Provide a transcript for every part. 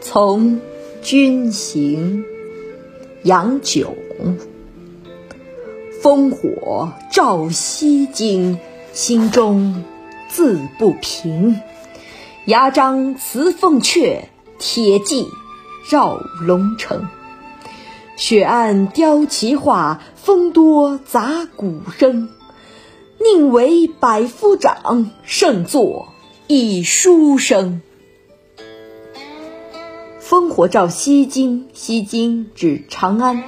从军行，杨炯。烽火照西京，心中自不平。牙璋辞凤阙，铁骑绕龙城。雪暗雕旗画，风多杂鼓声。宁为百夫长，胜作一书生。烽火照西京，西京指长安。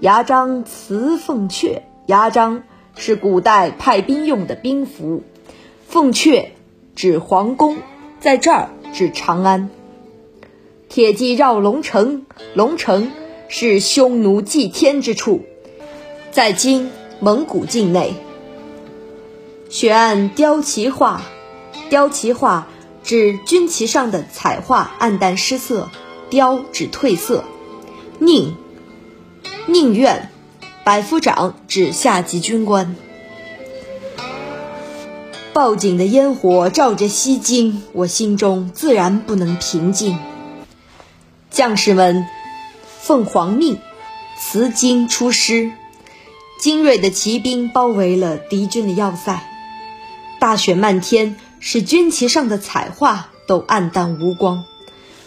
牙璋辞凤阙，牙璋是古代派兵用的兵符。凤阙指皇宫，在这儿指长安。铁骑绕龙城，龙城是匈奴祭天之处，在今。蒙古境内，雪暗雕旗画，雕旗画指军旗上的彩画暗淡失色，雕指褪色。宁，宁愿，百夫长指下级军官。报警的烟火照着西京，我心中自然不能平静。将士们奉皇命，辞京出师。精锐的骑兵包围了敌军的要塞，大雪漫天，使军旗上的彩画都暗淡无光。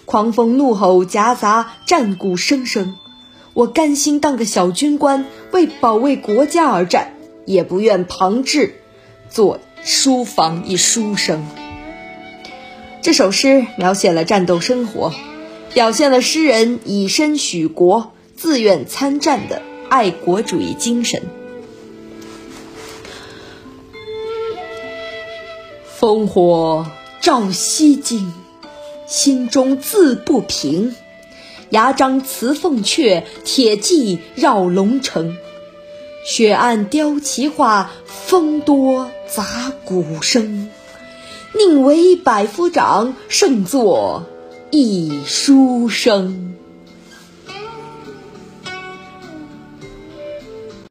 狂风怒吼夹杂战鼓声声，我甘心当个小军官，为保卫国家而战，也不愿旁置，做书房一书生。这首诗描写了战斗生活，表现了诗人以身许国、自愿参战的。爱国主义精神。烽火照西京，心中自不平。牙璋辞凤阙，铁骑绕龙城。雪暗雕旗画，风多杂鼓声。宁为百夫长，胜作一书生。